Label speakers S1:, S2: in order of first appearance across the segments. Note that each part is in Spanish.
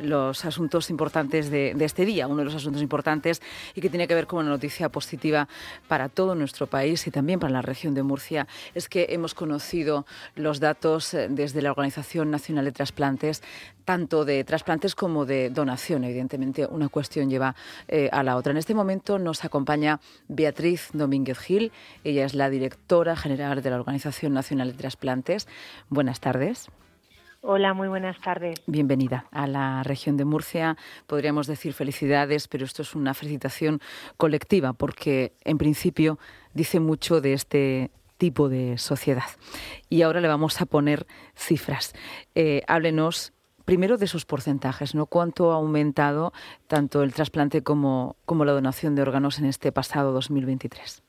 S1: los asuntos importantes de, este día, uno de los asuntos importantes y que tiene que ver con una noticia positiva para todo nuestro país y también para la región de Murcia, es que hemos conocido los datos eh, desde la Organización Nacional de Trasplantes, tanto de trasplantes como de donación. Evidentemente, una cuestión lleva eh, a la otra. En este momento nos acompaña Beatriz Domínguez Gil, ella es la directora general de la Organización Nacional de Trasplantes. Buenas tardes.
S2: Hola, muy buenas tardes.
S1: Bienvenida a la región de Murcia. Podríamos decir felicidades, pero esto es una felicitación colectiva porque en principio dice mucho de este tipo de sociedad. Y ahora le vamos a poner cifras. Eh, háblenos primero de sus porcentajes, ¿no? ¿Cuánto ha aumentado tanto el trasplante como, como la donación de órganos en este pasado 2023?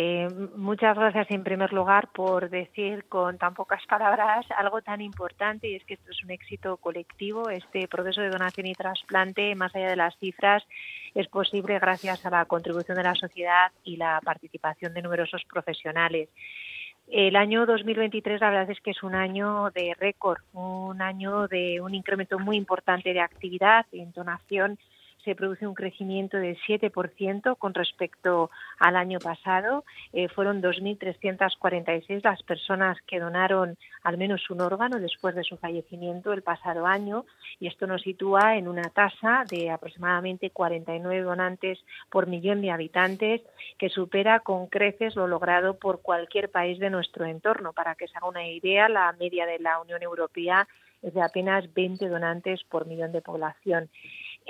S2: Eh, muchas gracias en primer lugar por decir con tan pocas palabras algo tan importante y es que esto es un éxito colectivo. Este proceso de donación y trasplante, más allá de las cifras, es posible gracias a la contribución de la sociedad y la participación de numerosos profesionales. El año 2023 la verdad es que es un año de récord, un año de un incremento muy importante de actividad en donación se produce un crecimiento del 7% con respecto al año pasado. Eh, fueron 2.346 las personas que donaron al menos un órgano después de su fallecimiento el pasado año y esto nos sitúa en una tasa de aproximadamente 49 donantes por millón de habitantes que supera con creces lo logrado por cualquier país de nuestro entorno. Para que se haga una idea, la media de la Unión Europea es de apenas 20 donantes por millón de población.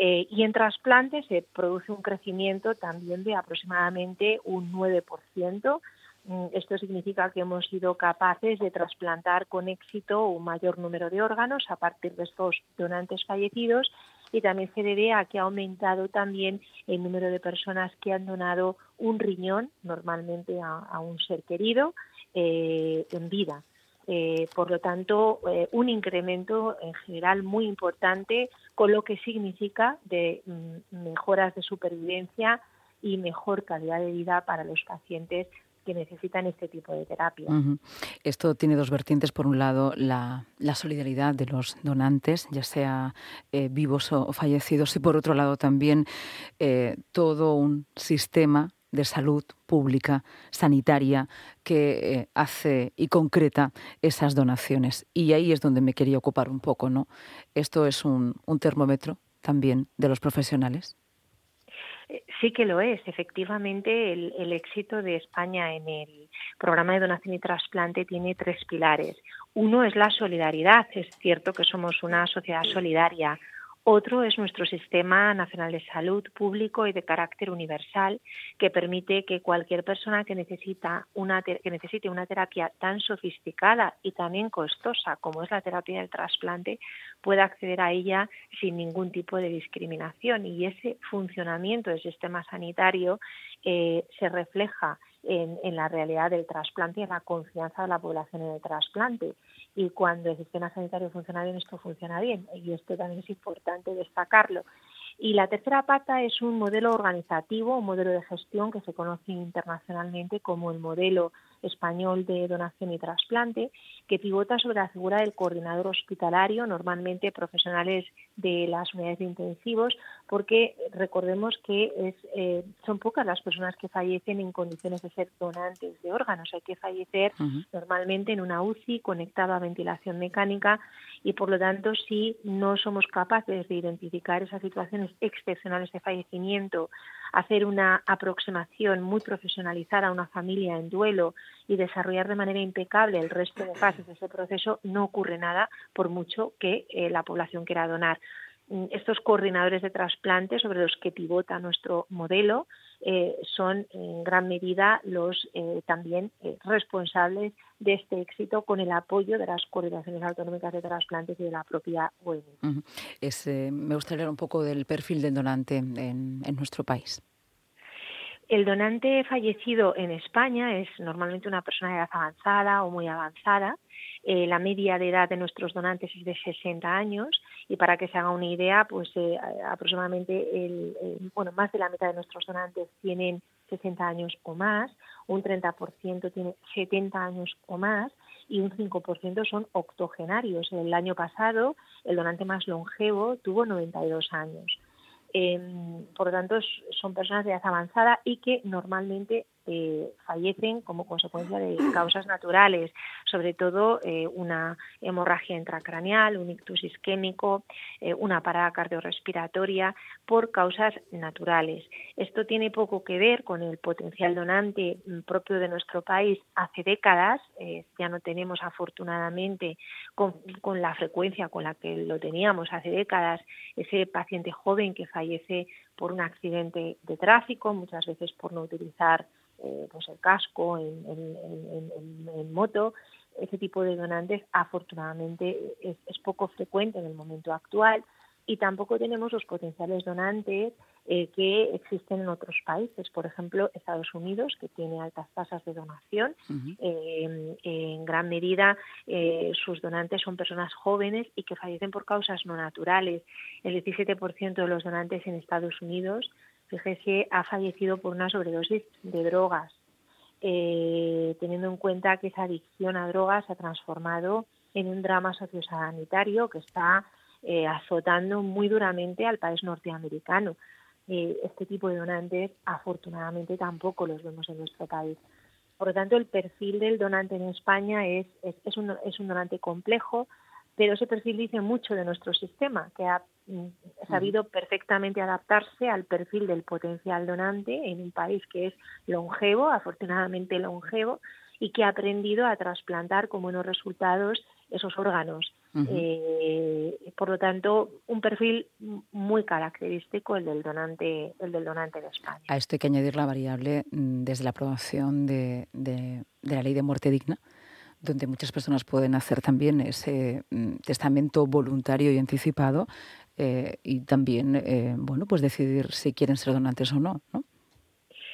S2: Eh, y en trasplantes se produce un crecimiento también de aproximadamente un 9%. Mm, esto significa que hemos sido capaces de trasplantar con éxito un mayor número de órganos a partir de estos donantes fallecidos y también se debe a que ha aumentado también el número de personas que han donado un riñón, normalmente a, un ser querido, eh, en vida. Eh, por lo tanto, eh, un incremento en general muy importante, con lo que significa de mm, mejoras de supervivencia y mejor calidad de vida para los pacientes que necesitan este tipo de terapia.
S1: Esto tiene dos vertientes. Por un lado, la, solidaridad de los donantes, ya sea eh, vivos o fallecidos, y por otro lado también todo un sistema de salud pública, sanitaria, que eh, hace y concreta esas donaciones. Y ahí es donde me quería ocupar un poco, ¿no? Esto es un, termómetro también de los profesionales.
S2: Eh, sí que lo es. Efectivamente, el, el, éxito de España en el programa de donación y trasplante tiene tres pilares. Uno es la solidaridad. Es cierto que somos una sociedad solidaria. Otro es nuestro Sistema Nacional de Salud público y de carácter universal, que permite que cualquier persona que, necesita una, que necesite una terapia tan sofisticada y también costosa como es la terapia del trasplante pueda acceder a ella sin ningún tipo de discriminación. Y ese funcionamiento del sistema sanitario eh, se refleja en, en, la realidad del trasplante y en la confianza de la población en el trasplante y cuando el sistema sanitario funciona bien, esto funciona bien y esto también es importante destacarlo. Y la tercera pata es un modelo organizativo, un modelo de gestión que se conoce internacionalmente como el modelo español de donación y trasplante, que pivota sobre la figura del coordinador hospitalario, normalmente profesionales de las unidades de intensivos, porque recordemos que es, eh, son pocas las personas que fallecen en condiciones de ser donantes de órganos. Hay que fallecer normalmente en una UCI conectada a ventilación mecánica y, por lo tanto, si no somos capaces de identificar esas situaciones excepcionales de fallecimiento, hacer una aproximación muy profesionalizada a una familia en duelo y desarrollar de manera impecable el resto de fases de ese proceso, no ocurre nada por mucho que eh, la población quiera donar. Mm, estos coordinadores de trasplante sobre los que pivota nuestro modelo eh, son en gran medida los eh, también responsables de este éxito con el apoyo de las coordinaciones autonómicas de trasplantes y de la propia OMS.
S1: me gustaría hablar un poco del perfil del donante en nuestro país.
S2: El donante fallecido en España es normalmente una persona de edad avanzada o muy avanzada. Eh, la media de edad de nuestros donantes es de 60 años y para que se haga una idea, pues eh, aproximadamente el, bueno, más de la mitad de nuestros donantes tienen 60 años o más, un 30% tiene 70 años o más y un 5% son octogenarios. El año pasado, el donante más longevo tuvo 92 años. Em, por lo tanto, son personas de edad avanzada y que normalmente eh, fallecen como consecuencia de causas naturales, sobre todo eh, una hemorragia intracraneal, un ictus isquémico, eh, una parada cardiorrespiratoria por causas naturales. Esto tiene poco que ver con el potencial donante mm, propio de nuestro país hace décadas, ya no tenemos afortunadamente con la frecuencia con la que lo teníamos hace décadas ese paciente joven que fallece por un accidente de tráfico, muchas veces por no utilizar eh, pues el casco, en, en, moto, ese tipo de donantes afortunadamente es, poco frecuente en el momento actual y tampoco tenemos los potenciales donantes eh, que existen en otros países. Por ejemplo, Estados Unidos, que tiene altas tasas de donación. Eh, en gran medida, sus donantes son personas jóvenes y que fallecen por causas no naturales. El 17% de los donantes en Estados Unidos fíjese, ha fallecido por una sobredosis de drogas, eh, teniendo en cuenta que esa adicción a drogas se ha transformado en un drama sociosanitario que está eh, azotando muy duramente al país norteamericano. Eh, este tipo de donantes, afortunadamente, tampoco los vemos en nuestro país. Por lo tanto, el perfil del donante en España es, es, un, es un donante complejo, pero ese perfil dice mucho de nuestro sistema, que ha mm, sabido perfectamente adaptarse al perfil del potencial donante en un país que es longevo, afortunadamente longevo, y que ha aprendido a trasplantar con buenos resultados esos órganos. Eh, por lo tanto, un perfil muy característico el del donante, el del donante de España.
S1: A esto hay que añadir la variable mm, desde la aprobación de la ley de muerte digna donde muchas personas pueden hacer también ese mm, testamento voluntario y anticipado eh, y también, eh, bueno, pues decidir si quieren ser donantes o no, ¿no?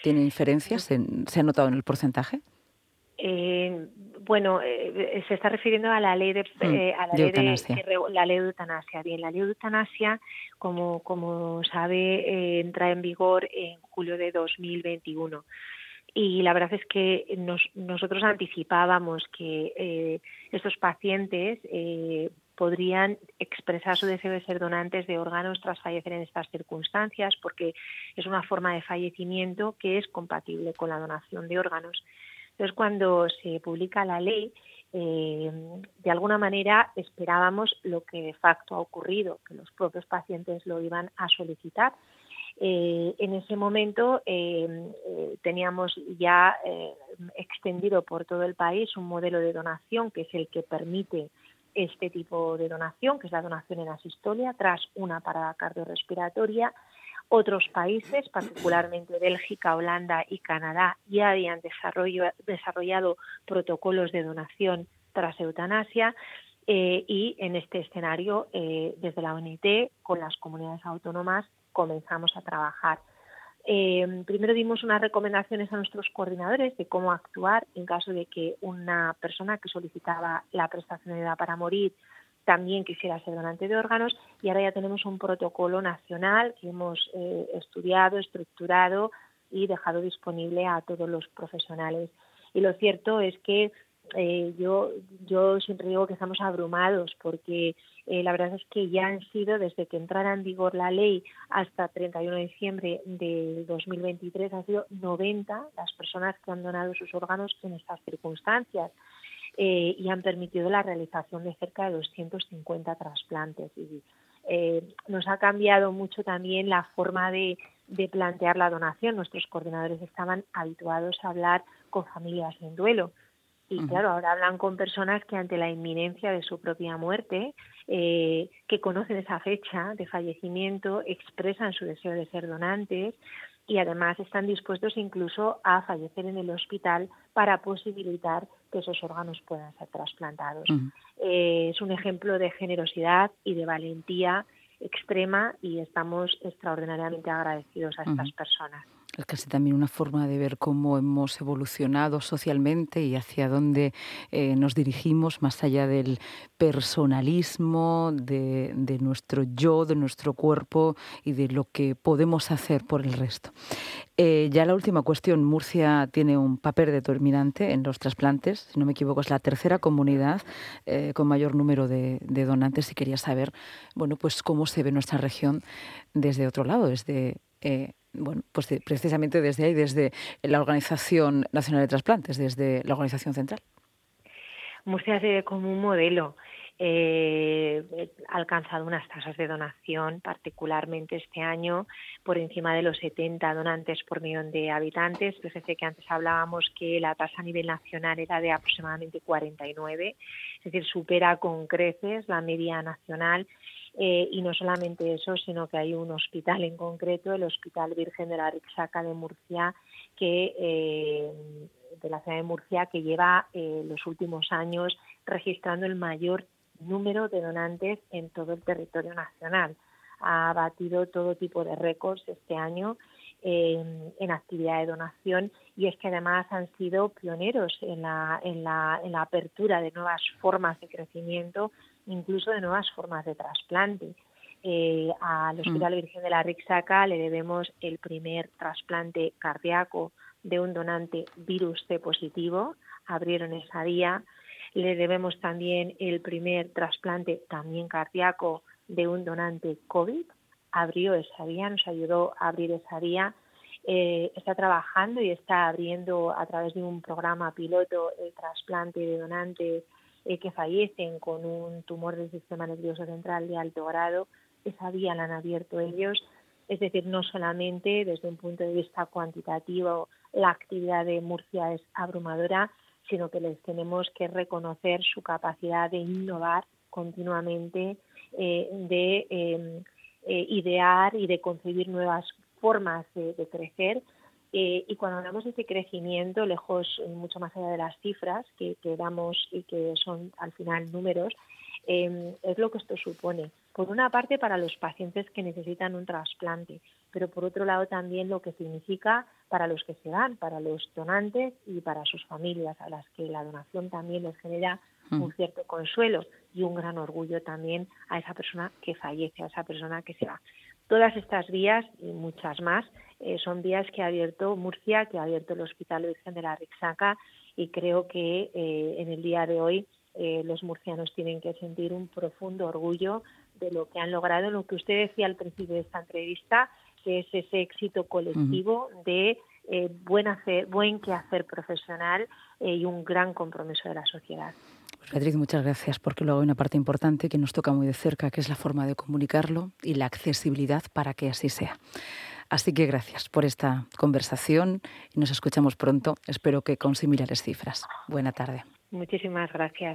S1: ¿Tiene inferencias? ¿Se, ha notado en el porcentaje?
S2: Eh, bueno, se está refiriendo a la ley de, mm, a la, ley eutanasia. De, la ley de eutanasia. Bien, la ley de eutanasia, como, como sabe, entra en vigor en julio de 2021 y la verdad es que nosotros anticipábamos que eh, estos pacientes eh, podrían expresar su deseo de ser donantes de órganos tras fallecer en estas circunstancias, porque es una forma de fallecimiento que es compatible con la donación de órganos. Entonces, cuando se publica la ley, eh, de alguna manera esperábamos lo que de facto ha ocurrido, que los propios pacientes lo iban a solicitar eh, en ese momento eh, eh, teníamos ya extendido por todo el país un modelo de donación que es el que permite este tipo de donación, que es la donación en asistolia, tras una parada cardiorrespiratoria. Otros países, particularmente Bélgica, Holanda y Canadá, ya habían desarrollado protocolos de donación tras eutanasia. y en este escenario, desde la ONIT, con las comunidades autónomas, comenzamos a trabajar. Eh, primero dimos unas recomendaciones a nuestros coordinadores de cómo actuar en caso de que una persona que solicitaba la prestación de edad para morir también quisiera ser donante de órganos y ahora ya tenemos un protocolo nacional que hemos eh, estudiado, estructurado y dejado disponible a todos los profesionales. Y lo cierto es que eh, yo, yo siempre digo que estamos abrumados porque eh, la verdad es que ya han sido, desde que entrara en vigor la ley hasta 31 de diciembre de 2023, han sido 90 las personas que han donado sus órganos en estas circunstancias. Eh, y han permitido la realización de cerca de 250 trasplantes. Y, eh, nos ha cambiado mucho también la forma de, de, plantear la donación. Nuestros coordinadores estaban habituados a hablar con familias en duelo. Y claro, ahora hablan con personas que ante la inminencia de su propia muerte, eh, que conocen esa fecha de fallecimiento, expresan su deseo de ser donantes y además están dispuestos incluso a fallecer en el hospital para posibilitar que esos órganos puedan ser trasplantados. Eh, es un ejemplo de generosidad y de valentía extrema y estamos extraordinariamente agradecidos a estas personas.
S1: Es casi también una forma de ver cómo hemos evolucionado socialmente y hacia dónde eh, nos dirigimos, más allá del personalismo, de, de, nuestro yo, de nuestro cuerpo y de lo que podemos hacer por el resto. Eh, ya la última cuestión. Murcia tiene un papel determinante en los trasplantes. Si no me equivoco, es la tercera comunidad eh, con mayor número de, donantes y quería saber, bueno, pues cómo se ve nuestra región desde otro lado, desde bueno, pues precisamente desde ahí, desde la Organización Nacional de Trasplantes, desde la Organización Central.
S2: Murcia se ve como un modelo. Eh, ha alcanzado unas tasas de donación, particularmente este año, por encima de los 70 donantes por millón de habitantes. Fíjese que antes hablábamos que la tasa a nivel nacional era de aproximadamente 49, es decir, supera con creces la media nacional eh, y no solamente eso, sino que hay un hospital en concreto, el Hospital Virgen de la Rixaca de Murcia, que eh, de la ciudad de Murcia, que lleva eh, los últimos años registrando el mayor número de donantes en todo el territorio nacional. Ha batido todo tipo de récords este año en, actividad de donación y es que además han sido pioneros en la, en la, en la apertura de nuevas formas de crecimiento incluso de nuevas formas de trasplante. Eh, al Hospital mm. Virgen de la Rixaca le debemos el primer trasplante cardíaco de un donante virus C positivo, abrieron esa vía. Le debemos también el primer trasplante también cardíaco de un donante COVID, abrió esa vía, nos ayudó a abrir esa vía. Eh, está trabajando y está abriendo a través de un programa piloto el trasplante de donantes eh, que fallecen con un tumor del sistema nervioso central de alto grado, esa vía la han abierto ellos. Es decir, no solamente desde un punto de vista cuantitativo la actividad de Murcia es abrumadora, sino que les tenemos que reconocer su capacidad de innovar continuamente, eh, de em, eh, idear y de concebir nuevas formas de crecer eh, y cuando hablamos de ese crecimiento, lejos, mucho más allá de las cifras que, damos y que son al final números, em, es lo que esto supone. Por una parte, para los pacientes que necesitan un trasplante, pero por otro lado también lo que significa para los que se dan, para los donantes y para sus familias, a las que la donación también les genera mm. un cierto consuelo y un gran orgullo también a esa persona que fallece, a esa persona que se va. Todas estas vías y muchas más eh, son vías que ha abierto Murcia, que ha abierto el Hospital Virgen de la Rixaca y creo que eh, en el día de hoy eh, los murcianos tienen que sentir un profundo orgullo de lo que han logrado, lo que usted decía al principio de esta entrevista, que es ese éxito colectivo de buen, hacer, buen quehacer profesional y un gran compromiso de la sociedad.
S1: Pues Beatriz, muchas gracias, porque luego hay una parte importante que nos toca muy de cerca, que es la forma de comunicarlo y la accesibilidad para que así sea. Así que gracias por esta conversación y nos escuchamos pronto, espero que con similares cifras. Buena tarde.
S2: Muchísimas gracias.